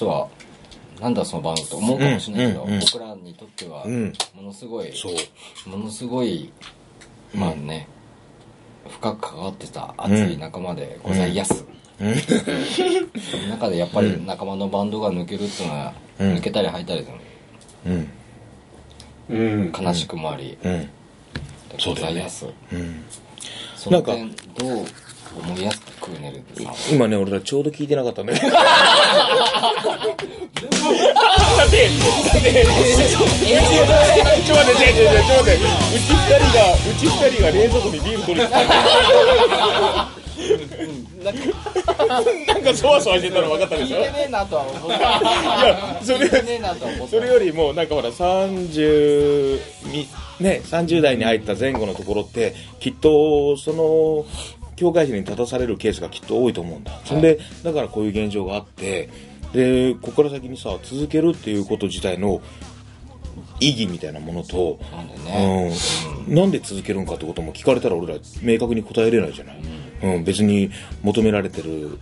人はなんだそのバンドって思うかもしれないけど、うんうんうん僕らにとってはうん。ものすごい、そう。ものすごいまあね、深く関わってた熱い仲間でございやす、うん。その 中でやっぱり仲間のバンドが抜けるっていうのは、うん。抜けたり入ったりでうん。うん。悲しくもあり、うん。そうだよねございやす。うん。その点どう思いやすくねるってさ。今ね俺らちょうど聞いてなかったんだよ ちょっと待って、ちょっと待って、ちょっと待って、うち二人が、うち二人が冷蔵庫にビール取りに来た。なんかそわそわしてたの分かったでしょ？いや、それ、ねえなとは思ったそれよりも、なんかほら、30に、ね、30代に入った前後のところって、きっと、その、境界線に立たされるケースがきっと多いと思うんだ。そんで、だからこういう現状があって、で、ここから先にさ、続けるっていうこと自体の意義みたいなものと、なんでね、うん、なんで続けるんかってことも聞かれたら俺ら明確に答えれないじゃない、うん。別に求められてる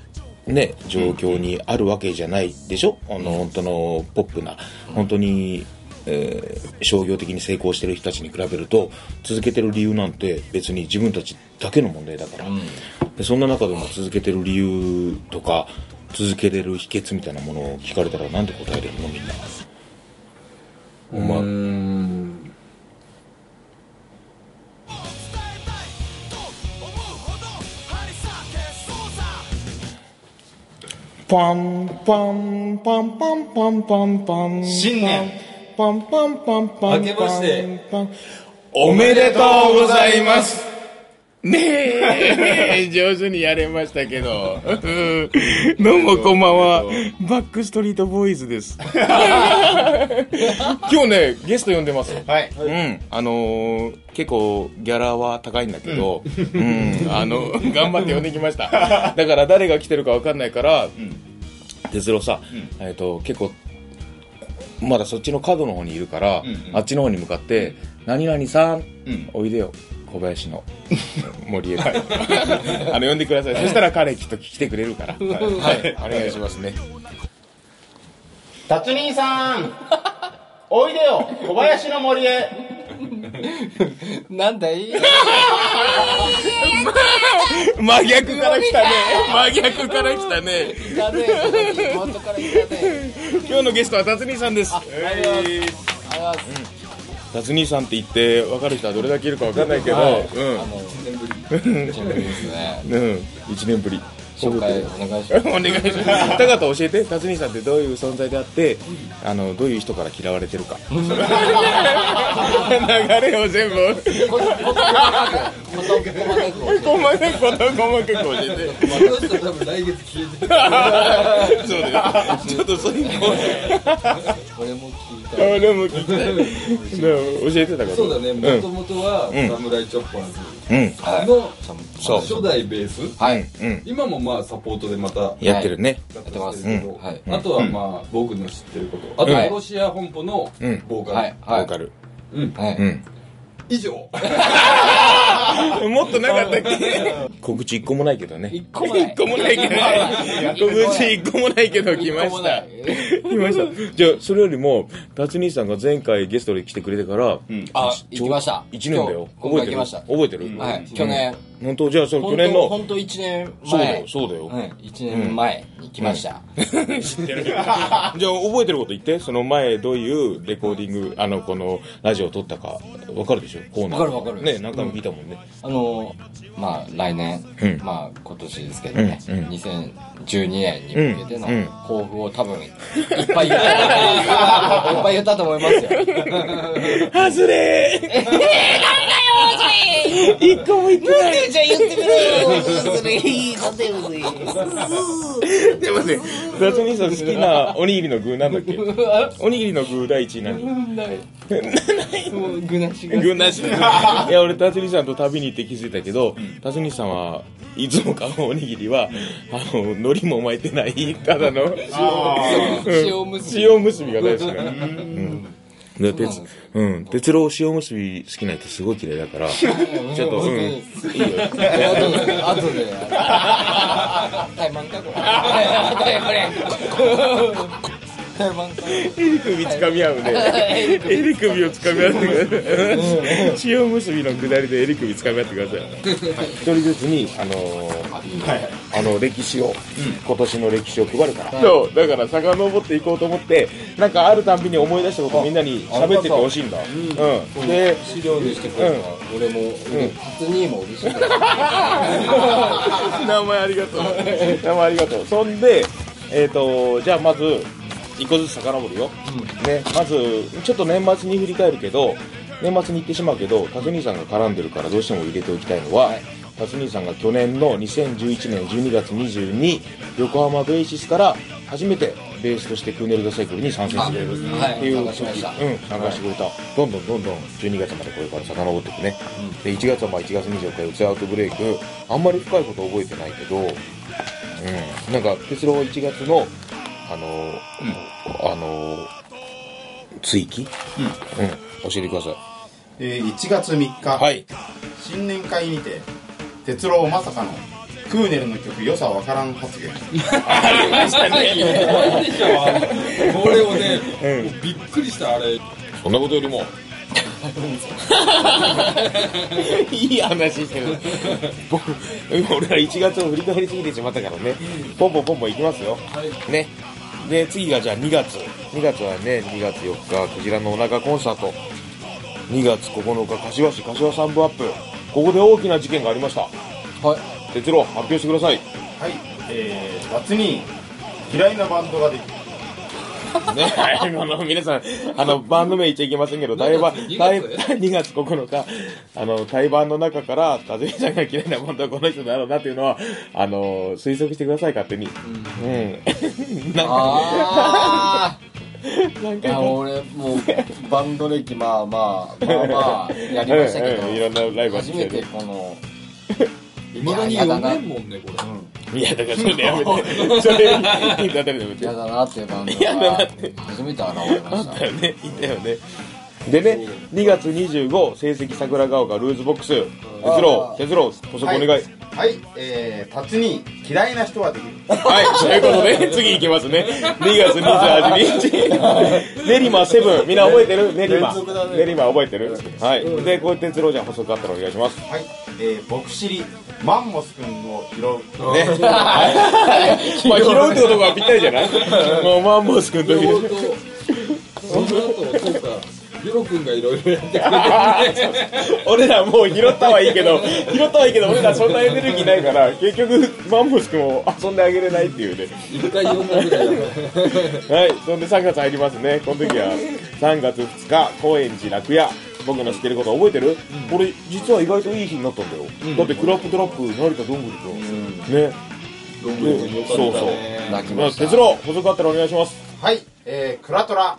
ね状況にあるわけじゃないでしょ？あの本当のポップな。本当に、えー商業的に成功してる人たちに比べると続けてる理由なんて別に自分たちだけの問題だから、うん。でそんな中でも続けてる理由とか続けれる秘訣みたいなものを聞かれたらなんで答えれるのみんな。お前うんパンパンパンパンパンパンパン。新年パンパンパンパン明けましてパンパンおめでとうございます。ねえ上手にやれましたけど。どうもこんばんは。バックストリートボーイズです。今日ねゲスト呼んでます。はい。うん、あのー結構ギャラは高いんだけど、うん、あの、頑張って呼んできました。だから誰が来てるかわかんないから、哲郎さ、えっ、と、結構、まだそっちの角の方にいるから、うんうん。あっちの方に向かって、何々さん、うん。おいでよ。小林の 森へと。あの呼んでください。そしたら彼きっと来てくれるから。はい、お願いしますね。達人さんおいでよ小林の森へなんだい？真逆から来たね。真逆から来たね。いたね。元からいたね。今日のゲストは達人さんです。ありがさんって言って分かる人はどれだけいるか分かんないけど、あの1年ぶり。ですねうん、うん、1年ぶり紹介お願いします。お願いします。高田教えて。達兄さんってどういう存在であってあのどういう人から嫌われてるか。流れを全部。細かく教えて細かいこと細かく教えてこの人多分来月消えてるそうだよちょっとそういうの俺も聞いたい俺も聞いね教えてたからそうだねもともとはうんサムライチョッパーズの初代ベース？はい。うん。今もまあサポートでまたやってるね、やってますけど。うん。はい。あとはまあ僕の知ってること。あとはいロシア本舗のうんボーカル。はい。ボーカル。うん。はい、うん。以上 もっとなかったっけ？告知一個もないけどね。一個もない一個もないけど。告知一個もないけど来ました。来ました。じゃあ、それよりも、達兄さんが前回ゲストで来てくれてから、あ行きました一年だよ。今覚えてる？覚えてる？はい去年本当？じゃあ、その去本年の。当本当1年前そうだよ、そうだよ。はい1年前に来ました、知ってる。じゃあ、覚えてること言って。その前、どういうレコーディング、あの、この、ラジオを撮ったか、わかるでしょ？コーナー。わかるわかるね、何回も聞いたもんね。あのまあ来年、うん。まあ今年ですけどね、うんうん。2012年に向けてのうんうん。抱負を多分いっぱい言ったと思います いっぱい言ったと思いますよ。外れー。一個も言ってない。じゃあ言ってみろよそれいいことよでもね、ダツニさん好きなおにぎりの具なんだっけ？おにぎりの具第一位何？も う 具なし。が具なし。いや、俺、ダツニさんと旅に行って気づいたけど、ダツニさんはいつも買うおにぎりは、あの、海苔も巻いてない、ただの、塩むすび塩むすびが大好きなの。うんで、鉄うん、鉄郎塩結び好きな人すごい嫌いだから、ちょっと、うん、いいよ。後で、後で。怠慢かこれ。これ。怠慢か。襟首つかみ合うね。襟首をつかみ合ってください。塩結びの下りで襟首つかみ合ってください。一人ずつに、あのーあの、歴史を、今年の歴史を配るから。そう、だから遡っていこうと思って、なんかあるたんびに思い出したことをみんなに喋ってってほしいんだ。うん。で、資料にしてくれ俺も、初にも嬉しい。名前ありがとう。名前ありがとう。そんで、えっ、と、じゃあまず、一個ずつ遡るよ。ね、まず、ちょっと年末に振り返るけど、年末に行ってしまうけど、辰兄さんが絡んでるからどうしても入れておきたいのは、辰兄さんが去年の2011年12月22横浜ベーシスから初めてベースとしてクーネルドサイクルに参戦してくれるっていうはいうん、参加してくれた、どんどんどんどん12月までこれから遡っていくね、で1月はまあ1月24日四ツアウトブレイク。あんまり深いこと覚えてないけど、うん、なんか鉄郎1月のあの、あの追記、うん。教えてください。えー1月3日、はい。新年会にて哲郎まさかのクーネルの曲良さわからん発言。これをね、もうびっくりしたあれ。そんなことよりも。いい話してる。僕俺ら1月を振り返りすぎてしまったからね。ポンポンポンポンいきますよ、ねで次がじゃあ2月。2月はね2月4日クジラのお腹コンサート。2月9日柏市柏三部アップ。ここで大きな事件がありました。はい。哲郎発表してください。はい。えー、夏に嫌いなバンドができるね、あの、皆さん、あの、バンド名言っちゃいけませんけど、対バン、2対月。2月9日、あの、対バンの中から、和美さんが嫌いなバンドはこの人だろうなっていうのは、あの、推測してください、勝手に。うん。なんなんー。いや、か、俺、もう、バンド歴、まあまあ、まあまあ、やりましたけど。うん。うん。いろんなライブ初めてこの、いまだに読めんもんねこれいや、だからそれやめて。それ、いいんだったらやめて。嫌だなっていうバンド嫌だながって、初めて現れましただ。よね、いたよね。でね、2月25、成績桜ヶ丘ルーズボックス、哲郎、哲郎、補足お願い。はい、はい、えー、達に嫌いな人はできるはい、ということで、次行きますね。2月28日。練馬セブン。みんな覚えてる？練馬。練馬覚えてる？はい。で、こうやって哲郎ちゃん補足あったらお願いします。はい、えー、僕知りマンモス君を拾うね。まあ、拾うってことがぴったりじゃない？もう、マンモス君と両方とその後そうかヒロ君がいろいろやってくれて俺らもう拾ったはいいけど、拾ったはいいけど、俺らそんなエネルギーないから、結局、マンモス君を遊んであげれないっていうね。一回読んだぐらいだからはい、そんで3月入りますね。この時は3月2日、高円寺楽屋。僕の知ってること覚えてる、これ実は意外といい日になったんだよ。だってクラップトラップ、成田どんぐりと。ね。どんぐり君よかったねそうそう泣きました。哲郎、補足あったらお願いします。はい、えー、クラトラ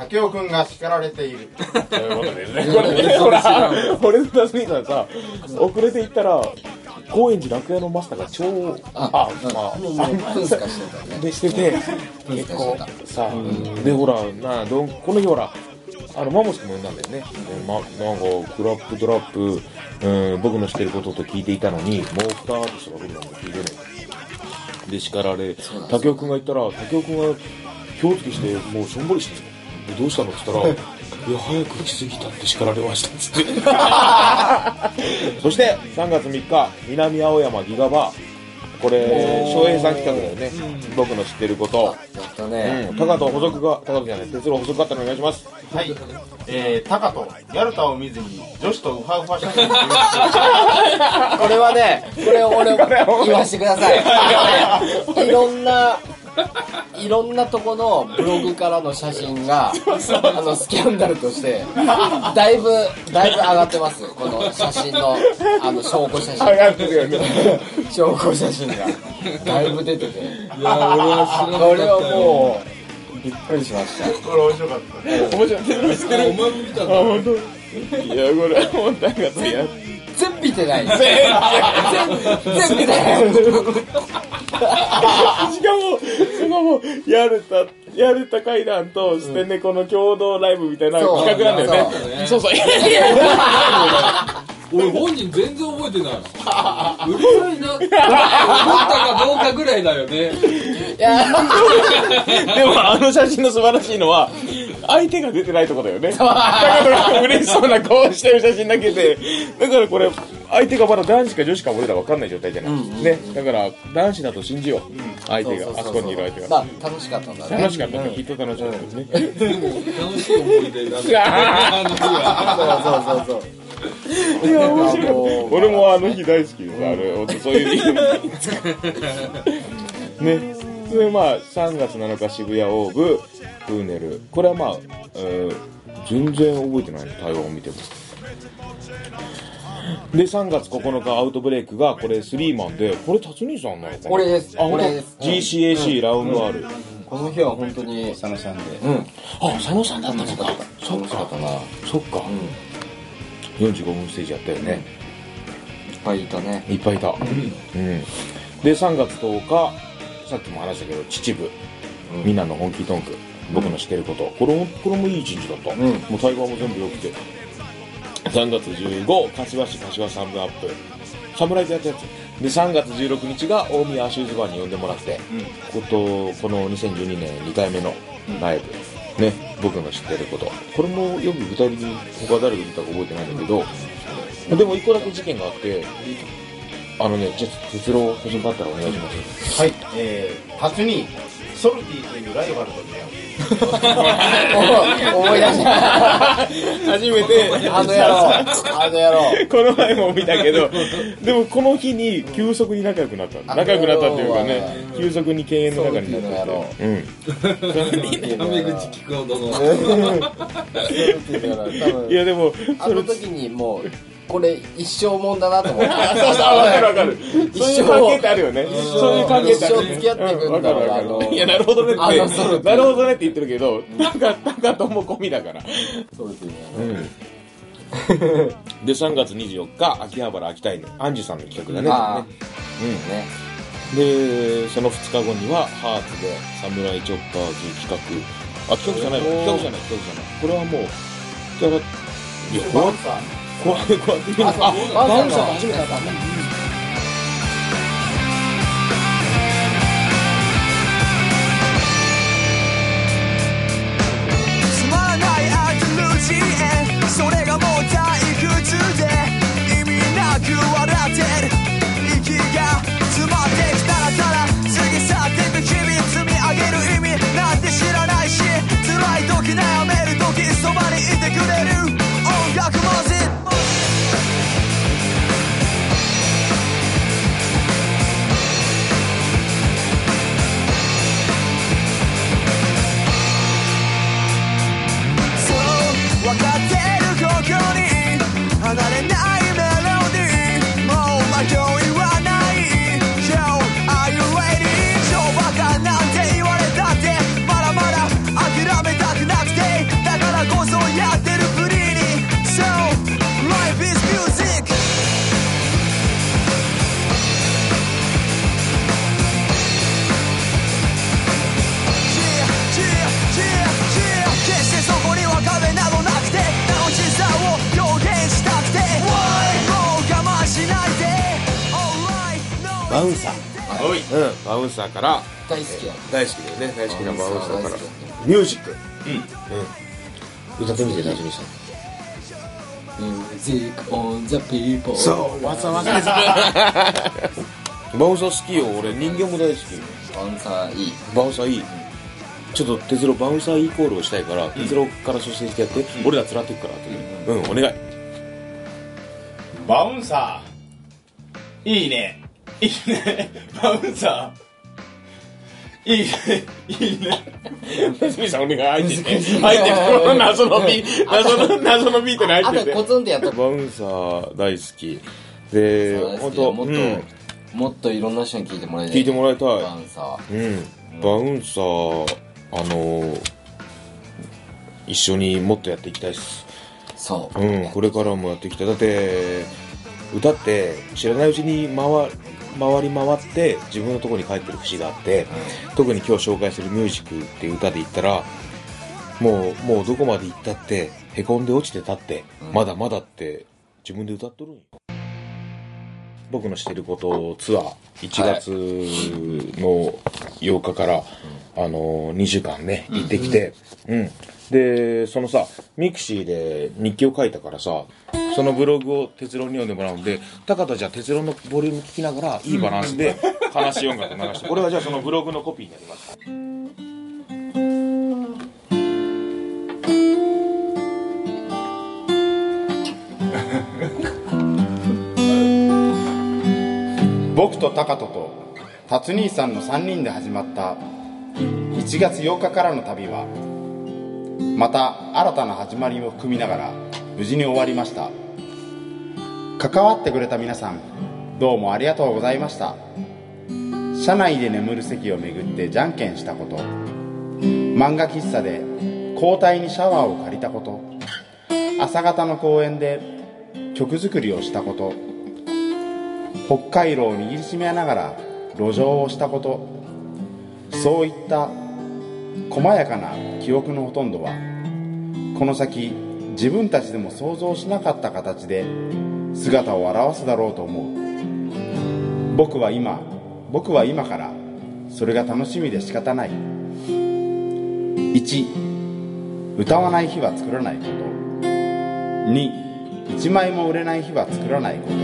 竹雄君が叱られているということでね。これね、ほら、俺と辰巳さんさ、遅れて行ったら、高円寺楽屋のマスターが超、あ、まあ、もう、もう、プンスカしてたね。でしてて、結構さ、でほら、などんこの日ほら、あのマモス君も呼んだんだよね。でま、なんか、クラップドラップ、うん、僕の知ってることと聞いていたのに、もう二アーティストが来るのも聞いてない。で、叱られ、竹雄君が言ったら、竹雄君が気をつけして、もうしょんぼりしてるでどうしたの？って言ったら、いや、早く来すぎたって叱られましたっつって。そして、3月3日、南青山ギガバー。これ、翔平さん企画だよね。僕の知ってること。やったね。うん、高と補足が、高とじゃない、鉄郎補足あったらお願いします。はい、えー、タカとヤルタを見ずに女子とウハウハ写真これはね、これを俺言わしてください。いろんな、いろんなとこのブログからの写真が、あの、スキャンダルとして、だいぶ、だいぶ上がってます。この写真の、あの、証拠写真。上がってる。証拠写真が、だいぶ出てて。いや俺は知らなかったこれはもう、びっくりしました。これ面白かったね面白い。鉄郎知ってるお前も見たんあ、だ本当？いや、これ、もうなんかさ、や見てない。全全部見てない。しかも、しかも、やるた、やるた階段とステネコの共同ライブみたいなそう企画なんだよねそそうそう 俺本人全然覚えてない。うるさいな。思ったかどうかぐらいだよね。でもあの写真の素晴らしいのは相手が出てないとこだよね。だから嬉しそうな顔してる写真だけで。だからこれ相手がまだ男子か女子か俺ら分かんない状態じゃない、ね。だから男子だと信じよう。相手があそこにいる相手が。まあ楽しかったんだね。楽しかったね。きっと楽しかったですね。でも楽しい思い出だね そうそうそうそういや面白い。俺もあの日大好きですあれ本当そういう意味ね。それでまあ3月7日渋谷オーブプーネル。これはまあ、えー全然覚えてないね台湾を見ても。で3月9日アウトブレイクがこれスリーマンでこれ辰巳さんなのかな？俺です。あ本当？俺です。GCAC ラウンド R、この日は本当に佐野さんで。うん。あ佐野さんだったのか。そっかったかな。そっか、45分ステージやったよね、いっぱいいたねいっぱいいた。うん。で、3月10日、さっきも話したけど、秩父、みんなの本気トンク、僕の知ってること。これも、これもいい一日だった。んもう対話も全部良くて。3月15、柏市柏サムアップ。侍とやったやつ。で、3月16日が大宮アシューズバーに呼んでもらって、こと、この2012年2回目のライブ。ね、僕の知ってること。これもよく具体的に他誰が言ったか覚えてないんだけど、でも1個だけ事件があって、あのね、じゃあ、哲郎、個人だったらお願いします。はいえー初にソルティというライバルと出会う思い出した初めて、あの野郎。あの野郎。この前も見たけど、でもこの日に急速に仲良くなった。仲良くなったっていうかね、急速に敬遠の中になった。うん。タメ口聞くほどのいやでも、あの時にもうこれ一生もんだなと思って そうそう、わかるわかる。そういう関係ってあるよね。そういう関係ってある。一生付き合ってくんだろううわかるわかあのるいや、なるほどねって。なるほどねって言ってるけど、なんか、なんかとも込みだから。そうですねで、3月24日、秋葉原秋田犬、アンジュさんの企画だね。あうん。ねで、その2日後には、ハーツで、サムライチョッパーズ企画。あ、企画じゃないわ。企画じゃない、企画じゃない。これはもう、だから、いや、こうやって、こうやって、こうやって見ると、あ、バウンサーが初めてだったんだ。ウンサー。おいうん、バウンサーから、大好きや大好きだよね、大好きなバウンサーから。ミュージック。うん。うん。歌ってみて、なじみさん。Music on the people そう、わざわざです。バウンサー好きよ、俺、人形も大好き。バウンサーいいバウンサーいい。ちょっと、哲郎、バウンサーイコールをしたいから、哲郎から率先してやって、俺らつらってくからって。うん、お願い。バウンサーいいねいいね。バウンサー。いいね。いいね。なじみさん、お願い。入ってて。入ってて、この謎のビー ト、謎の、謎のビートに入ってて。コツンってやったバウンサー大好き。で、本当きもっと、うん。もっといろんな人に聞いてもらいたい。聞いてもらいたい。バウンサー。うん、バウンサー、あのー一緒にもっとやっていきたいです。そう。うん、これからもやっていきたい。だって、歌って知らないうちに回回り回って自分のところに帰ってる節があって、特に今日紹介する「ミュージック」っていう歌で言ったらもうもうどこまで行ったってへこんで落ちてたって、まだまだって自分で歌っとるんよ。僕のしてることツアー1月の8日から、あの2週間ね行ってきて、うんでそのさ mixi で日記を書いたからさそのブログを哲郎に読んでもらうんで高田じゃあ哲郎のボリューム聞きながらいいバランスで悲しい音楽を流してこれはじゃあそのブログのコピーになります。僕とタカトと達兄さんの3人で始まった1月8日からの旅はまた新たな始まりを含みながら無事に終わりました。関わってくれた皆さんどうもありがとうございました。車内で眠る席をめぐってじゃんけんしたこと。漫画喫茶で交代にシャワーを借りたこと。朝方の公園で曲作りをしたこと。北海道を握りしめながら路上をしたこと。そういった細やかな記憶のほとんどはこの先自分たちでも想像しなかった形で姿を現すだろうと思う。僕は今僕は今からそれが楽しみで仕方ない。1歌わない日は作らないこと。21枚も売れない日は作らないこと。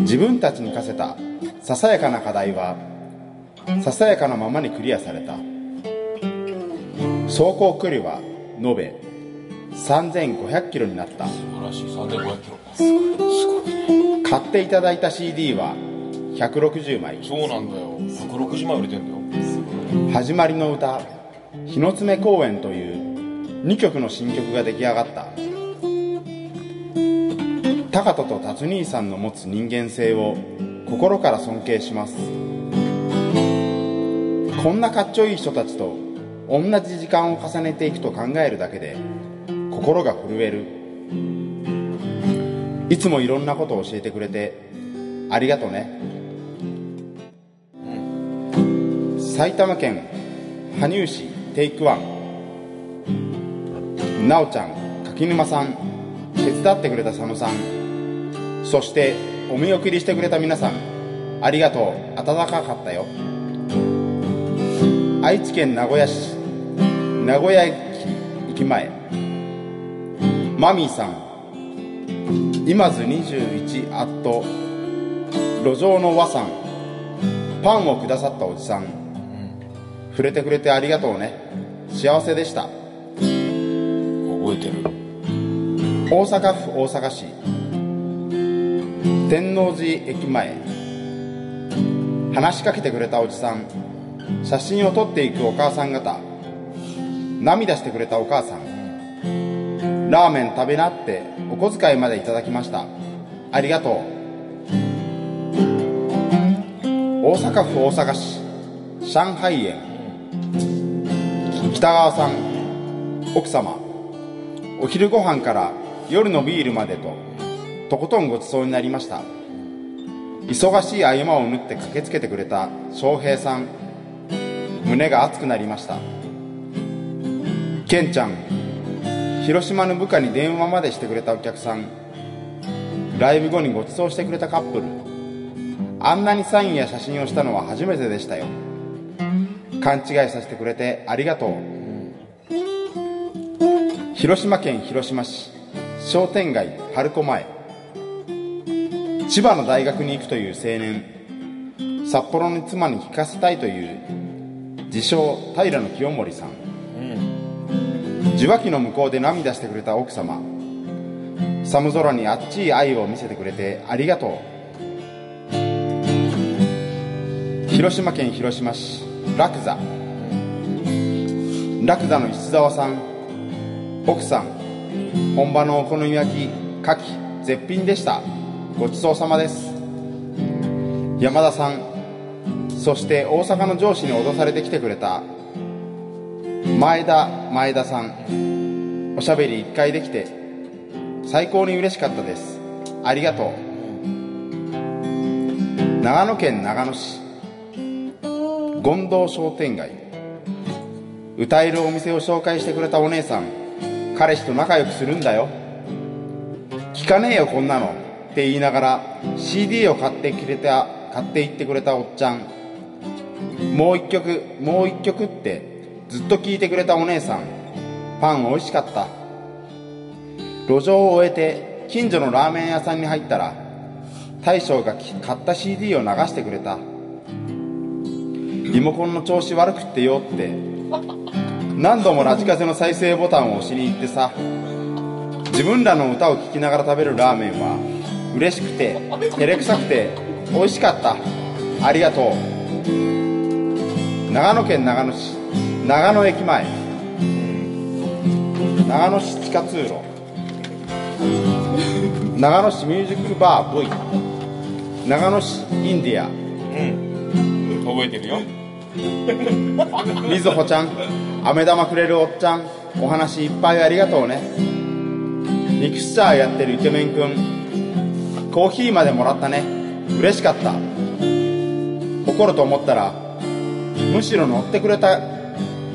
自分たちに課せたささやかな課題はささやかなままにクリアされた。走行距離は延べ3500キロになった。素晴らしい。3500キロ。買っていただいた CD は160枚。そうなんだよ。160枚売れてんだよ。始まりの歌「日の爪公園」という2曲の新曲が出来上がった。高人と達兄さんの持つ人間性を心から尊敬しますこんなかっちょいい人たちと同じ時間を重ねていくと考えるだけで心が震える。いつもいろんなことを教えてくれてありがとうね。埼玉県羽生市テイクワン。なおちゃん柿沼さん手伝ってくれた佐野さん。そしてお見送りしてくれた皆さんありがとう。暖かかったよ。愛知県名古屋市名古屋駅駅前。マミーさん今津21アット路上の和さんパンをくださったおじさん。触れてくれてありがとうね。幸せでした。覚えてる。大阪府大阪市天王寺駅前。話しかけてくれたおじさん写真を撮っていくお母さん方。涙してくれたお母さん。ラーメン食べなってお小遣いまでいただきました。ありがとう。大阪府大阪市。上海園。北川さん。奥様。お昼ご飯から夜のビールまでと。とことんごちそうになりました。忙しい合間を縫って駆けつけてくれた翔平さん。胸が熱くなりました。ケンちゃん広島の部下に電話までしてくれたお客さんライブ後にご馳走してくれたカップルあんなにサインや写真をしたのは初めてでしたよ。勘違いさせてくれてありがとう。広島県広島市商店街春子前千葉の大学に行くという青年札幌に妻に聞かせたいという自称平清盛さん、受話器の向こうで涙してくれた奥様。寒空にあっちい愛を見せてくれてありがとう。広島県広島市ラクザ。ラクザの石澤さん奥さん。本場のお好み焼き牡蠣絶品でした。ごちそうさまです。山田さんそして大阪の上司に脅されてきてくれた前田前田さんおしゃべり一回できて最高に嬉しかったです。ありがとう。長野県長野市権堂商店街歌えるお店を紹介してくれたお姉さん彼氏と仲良くするんだよ。聞かねえよこんなのって言いながら CD を買ってくれた買っていってくれたおっちゃんもう一曲もう一曲ってずっと聴いてくれたお姉さん。パン美味しかった。路上を終えて近所のラーメン屋さんに入ったら大将が買った CD を流してくれた。リモコンの調子悪くってよって何度もラジカセの再生ボタンを押しに行ってさ自分らの歌を聴きながら食べるラーメンは嬉しくて照れくさくて美味しかった。ありがとう。長野県長野市長野駅前。長野市地下通路。長野市ミュージックバー V 長野市インディア。覚えてるよ。みずほちゃん。飴玉くれるおっちゃん。お話いっぱいありがとうね。ミクスチャーやってるイケメンくん。コーヒーまでもらったね。嬉しかった。怒ると思ったらむしろ乗ってくれた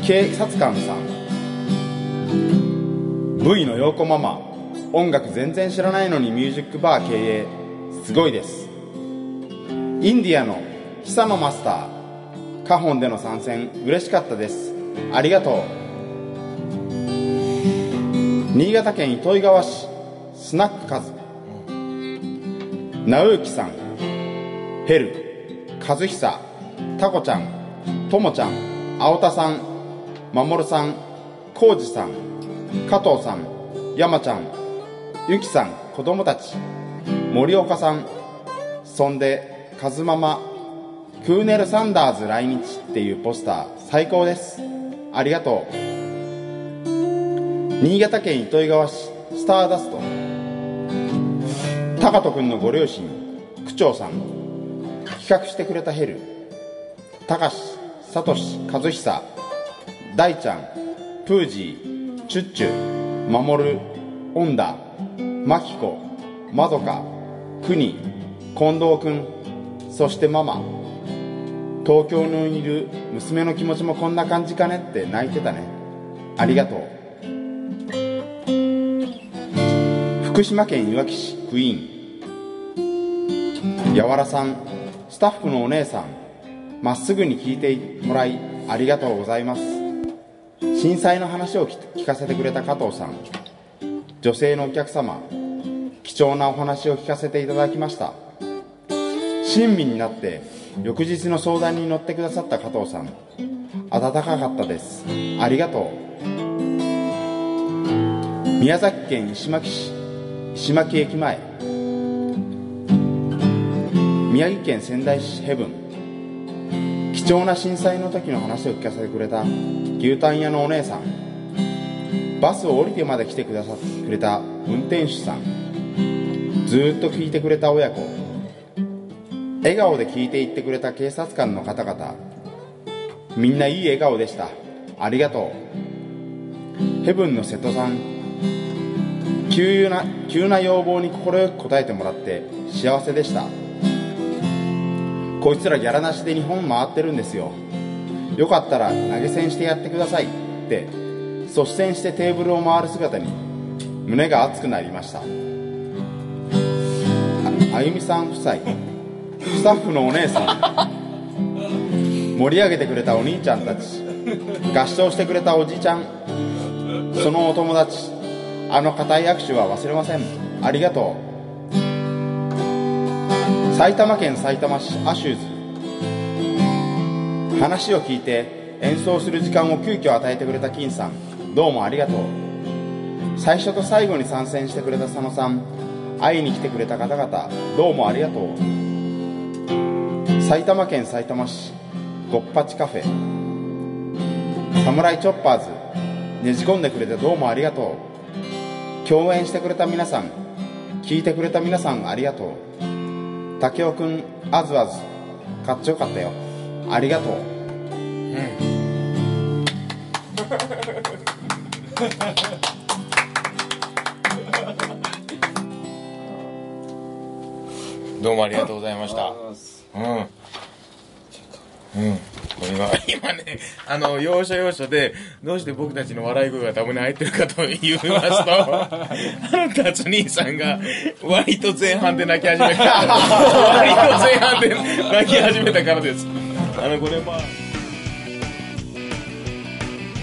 警察官さん。V の陽子ママ。音楽全然知らないのにミュージックバー経営。すごいです。インディアの久野マスター。カホンでの参戦。嬉しかったです。ありがとう。新潟県糸魚川市。スナックカズ。直之さん。ヘル。和久タコちゃん。ともちゃん青田さん守さん浩二さん加藤さん山ちゃんゆきさん子供たち森岡さんそんでカズママクーネル・サンダーズ来日っていうポスター最高です。ありがとう。新潟県糸魚川市スターダスト。高人君のご両親区長さん。企画してくれたヘル。高志聡和久大ちゃんプージーチュッチュ守オンダマキコまどかクニ近藤君そしてママ。東京にいる娘の気持ちもこんな感じかねって泣いてたね。ありがとう。福島県いわき市クイーン。やわらさんスタッフのお姉さん。まっすぐに聞いてもらいありがとうございます。震災の話を聞かせてくれた加藤さん。女性のお客様貴重なお話を聞かせていただきました。親身になって翌日の相談に乗ってくださった加藤さん。温かかったです。ありがとう。宮崎県石巻市石巻駅前。宮城県仙台市ヘブン。重な震災の時の話を聞かせてくれた牛タン屋のお姉さん。バスを降りてまで来てくださってくれた運転手さん。ずっと聞いてくれた親子。笑顔で聞いていってくれた警察官の方々。みんないい笑顔でした。ありがとう。ヘブンの瀬戸さん。急な急な要望に快く応えてもらって幸せでした。こいつらギャラなしで日本回ってるんですよ。よかったら投げ銭してやってください。って率先してテーブルを回る姿に胸が熱くなりました。あゆみさん夫妻。スタッフのお姉さん。盛り上げてくれたお兄ちゃんたち。合唱してくれたおじちゃん。そのお友達。あの固い握手は忘れません。ありがとう。埼玉県埼玉市アシューズ。話を聞いて演奏する時間を急遽与えてくれた金さん。どうもありがとう。最初と最後に参戦してくれた佐野さん会いに来てくれた方々どうもありがとう。埼玉県埼玉市ごっぱちカフェ。サムライチョッパーズ。ねじ込んでくれてどうもありがとう。共演してくれた皆さん聞いてくれた皆さんありがとう。竹雄くんあずあずかっちょよかったよありがとう どうもありがとうございましたうん。うん。これは、今ね、あの、要所要所で、どうして僕たちの笑い声がたまに入ってるかと言いますと、あの、達兄さんが、割と前半で泣き始めた。割と前半で泣き始めたからです。あの、これまあ、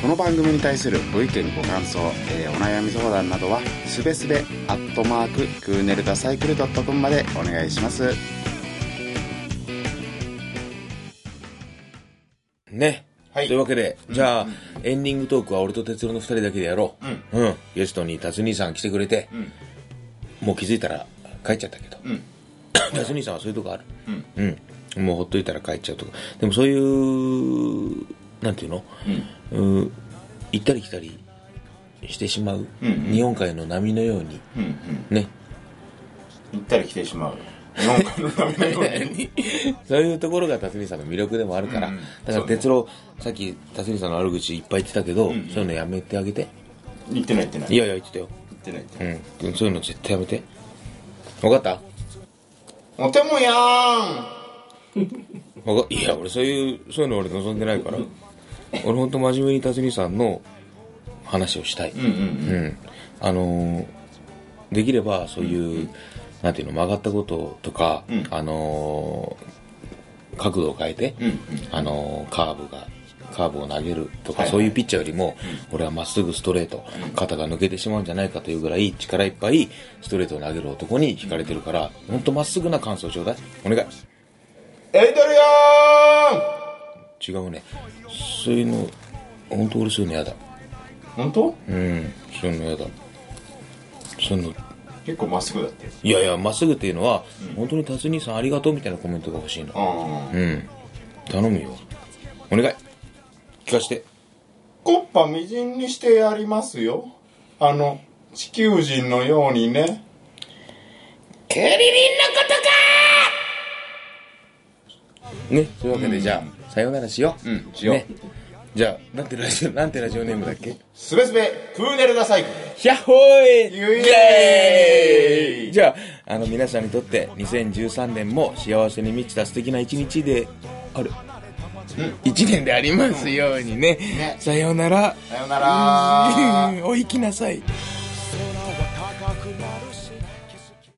この番組に対するご意見ご感想、えーお悩み相談などはすべすべアットマーククーネルダサイクルドットコムまでお願いしますね。はいというわけで、じゃあ、エンディングトークは俺と哲郎の二人だけでやろう。うん。ゲストに達兄さん来てくれて、もう気づいたら帰っちゃったけど。ん達兄さんはそういうとこある。うん。もうほっといたら帰っちゃうとか。でもそういう、なんていうの、うん、行ったり来たりしてしまう、日本海の波のように、うんうんね。行ったり来てしまう日本海の波のようにそういうところが辰巳さんの魅力でもあるから、うんだから哲郎、さっき辰巳さんの悪口いっぱい言ってたけど、んそういうのやめてあげて。行ってない行ってないいやいや言ってたよ。行ってない行ってないうん。そういうの絶対やめて。わかった？おてもやわかいや、俺そういう、そういうの俺望んでないから。俺ほんと真面目に辰巳さんの話をしたい。うんうんうん。あのーできればそういう、なんていうの、曲がったこととか、うんあのー角度を変えて、うんうんあのーカーブが、カーブを投げるとか、はいはいそういうピッチャーよりも、俺はまっすぐストレート、肩が抜けてしまうんじゃないかというぐらい力いっぱいストレートを投げる男に惹かれてるから、ほんとまっすぐな感想ちょうだい。お願い。エイドリア違うね。そういうの、本当俺そういうの嫌だ。ン本当うん、そういうの嫌だ。そういうの、結構まっすぐだっていやいや、まっすぐっていうのは、本当に達兄さんありがとうみたいなコメントが欲しいの。うん。頼むよ。お願い。聞かして。コッパみじんにしてやりますよあの地球人のようにねクリリンのことかね、というわけで、じゃあ、さようならしよう。うんしようね。じゃあ、なんてラジオ、なんてラジオネームだっけ？すべすべクーネルダサイクルヒャッホーイイエーイ！じゃあ、あの、皆さんにとって、2013年も幸せに満ちた素敵な一日で、ある。一年でありますようにね。ね。さようなら。さよなら。お行きなさい。